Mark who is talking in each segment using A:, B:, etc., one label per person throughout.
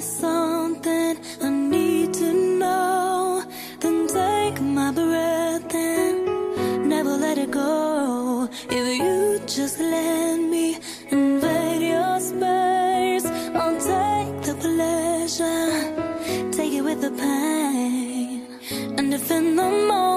A: something I need to know. Then take my breath and never let it go. If you just let me invade your space, I'll take the pleasure, take it with the pain. And if in the morning,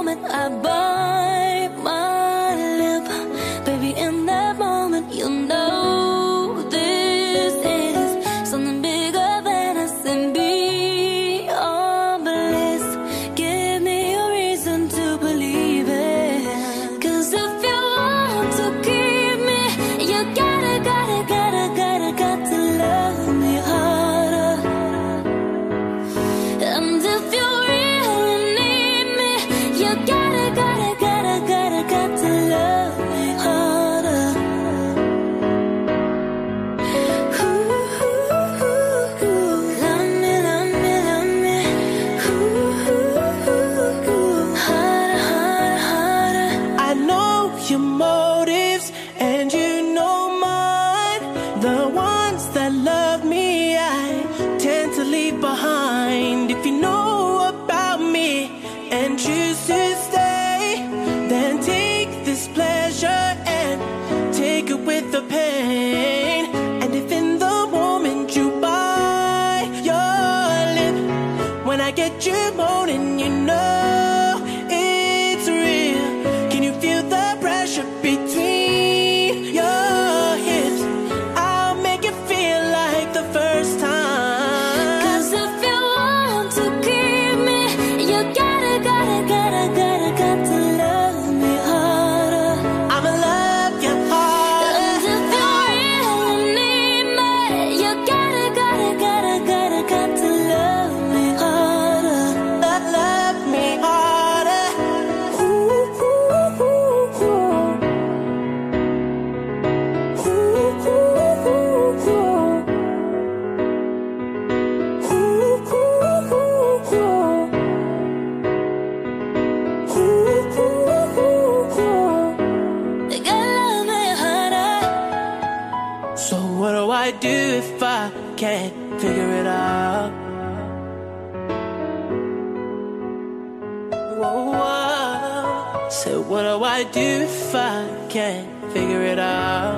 A: I
B: get you moaning, you know. do if I can't figure it out? Whoa, whoa. So what do I do if I can't figure it out?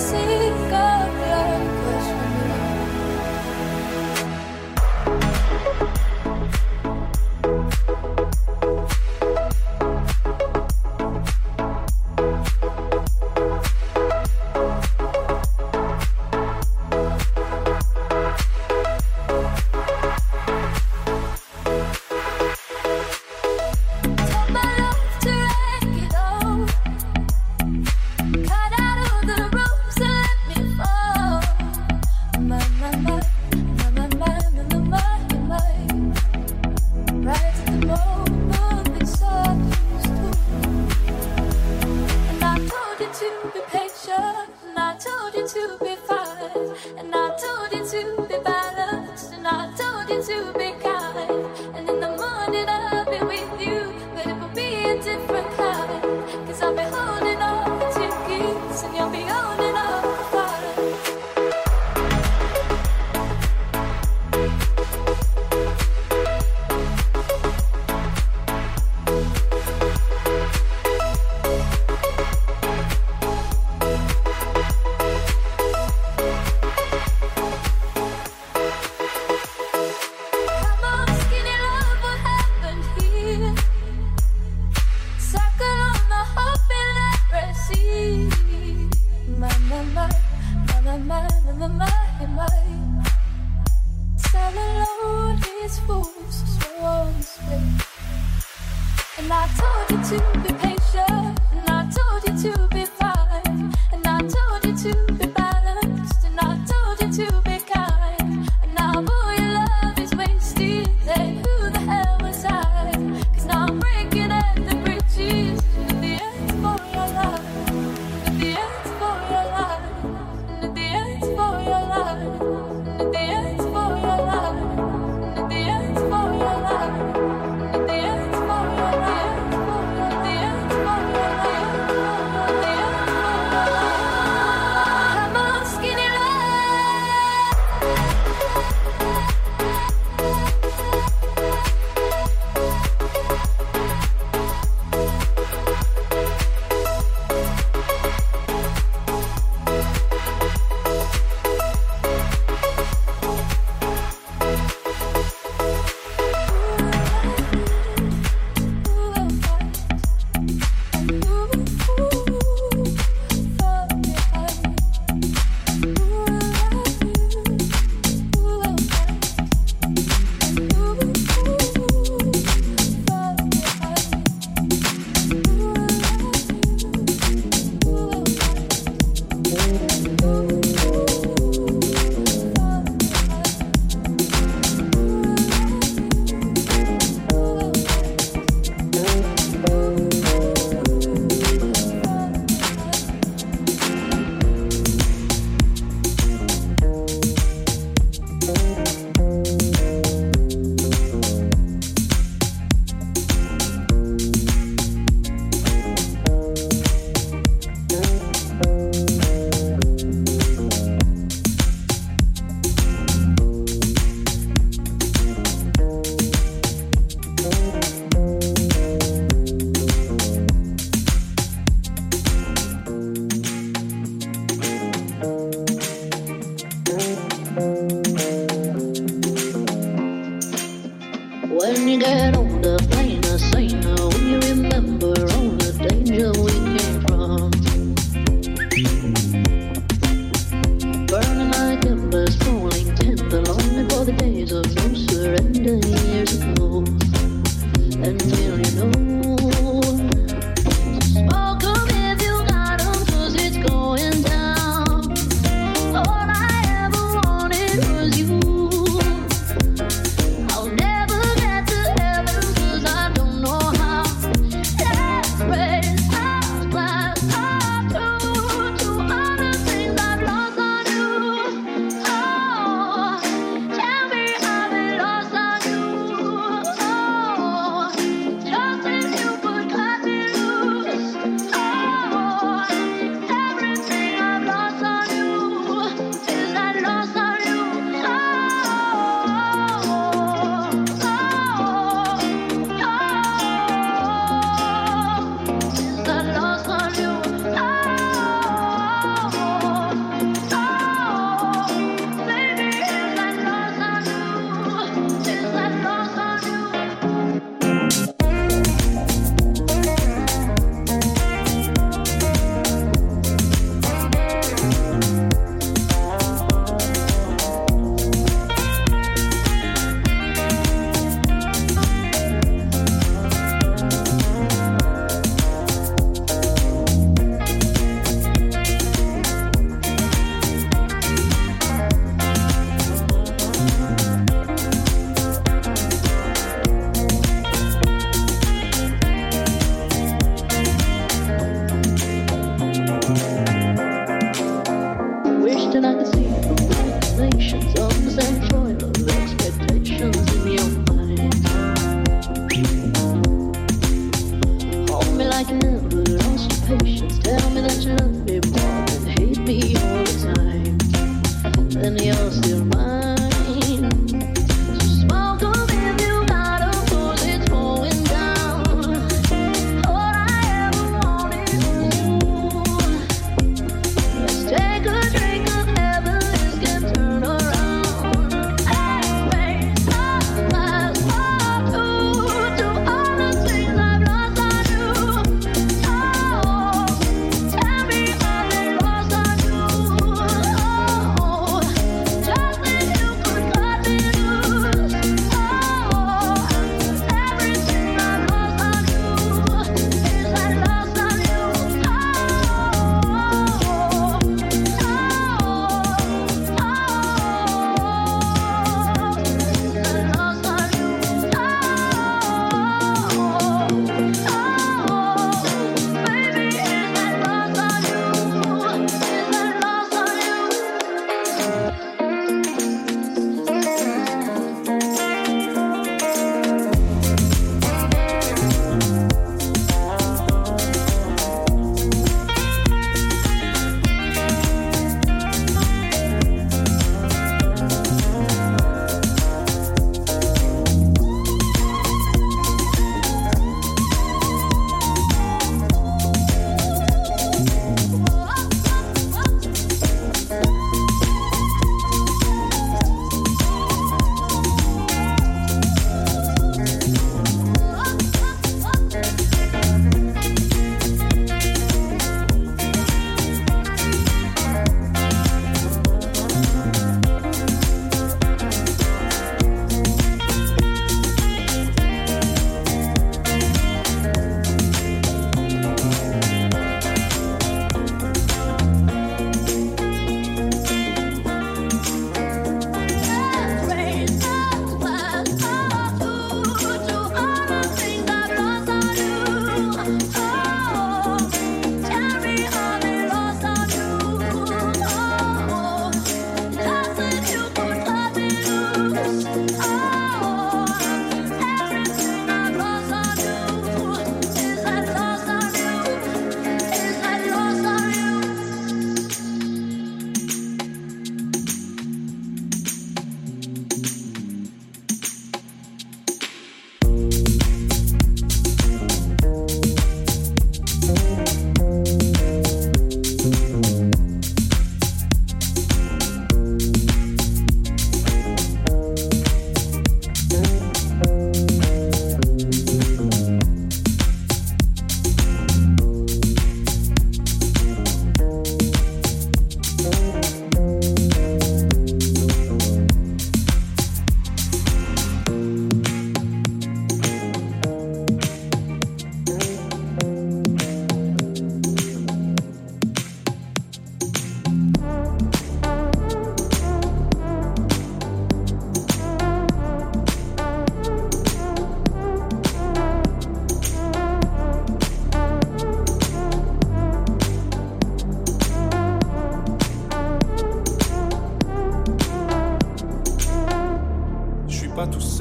A: see I told you to be fine, and I told you to to the
C: pain.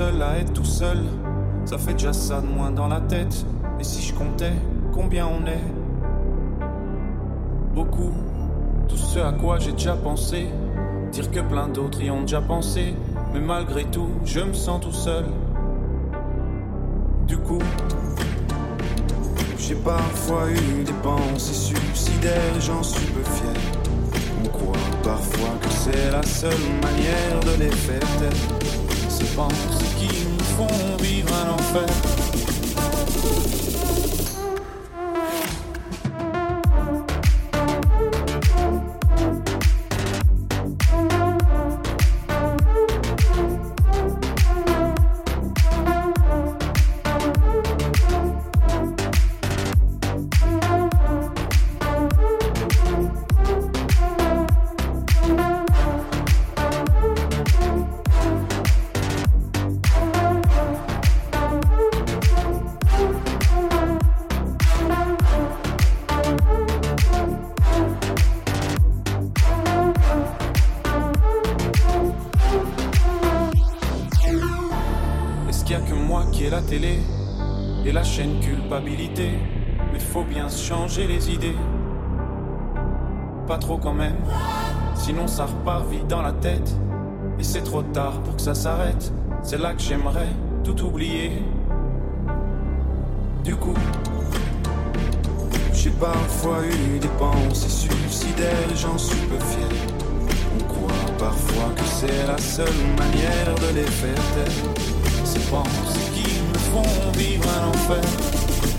C: à être tout seul. Ça fait déjà ça de moins dans la tête. Et si je comptais combien on est? Beaucoup. Tout ce à quoi j'ai déjà pensé. Dire que plein d'autres y ont déjà pensé. Mais malgré tout, je me sens tout seul. Du coup, j'ai parfois eu des pensées suicidaires, j'en suis peu fier. On croit parfois que c'est la seule manière de les faire taire ces pensées qui nous font vivre un enfer. Pas trop quand même. Sinon ça repart vite dans la tête. Et c'est trop tard pour que ça s'arrête. C'est là que j'aimerais tout oublier. Du coup, j'ai parfois eu des pensées suicidaires, j'en suis peu fier. On croit parfois que c'est la seule manière de les faire taire. Ces pensées qui me font vivre un enfer.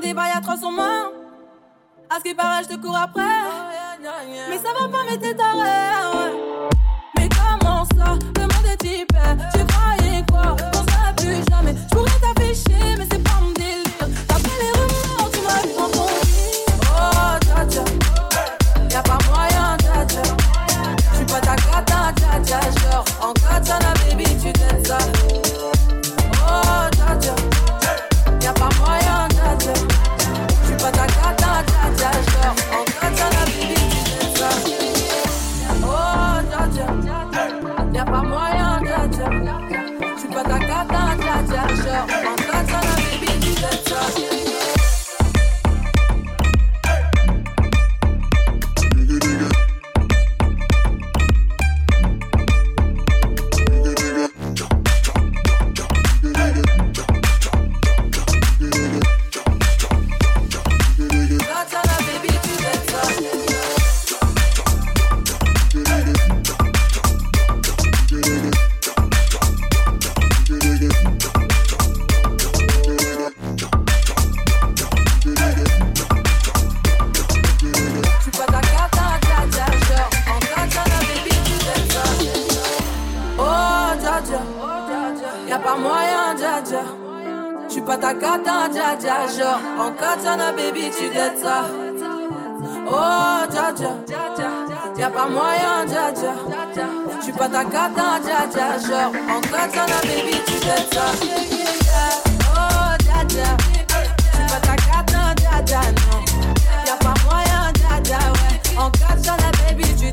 D: des bails à
E: 300 mains. À ce qui paraît, je te cours après. Mais ça va pas, mais t'es taré. Mais comment ça Le monde est hyper. Tu croyais quoi? On sera plus jamais. Je t'afficher, mais c'est pas mon délire. D'après les rumeurs, tu m'as eu dans. Oh, tcha. Y'a pas moyen, tcha tcha. J'suis pas ta gata, tcha tcha. Genre, en katana, baby, tu t'aides ça. moja, moja, moja, moja, moja, moja, moja, moja, moja, moyen, dja dja. J'suis pas ta cata, dja dja. Genre, en katana, baby, tu dettes ça. Oh, dja dja. Y'a pas moyen, dja dja. J'suis pas ta cata, dja dja. Genre, en katana, baby, tu dettes ça. Oh, dja dja. J'suis pas ta cata, dja dja, non. Y'a pas moyen, dja dja, ouais. En katana, baby, tu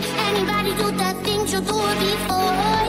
E: anybody do the things you do before.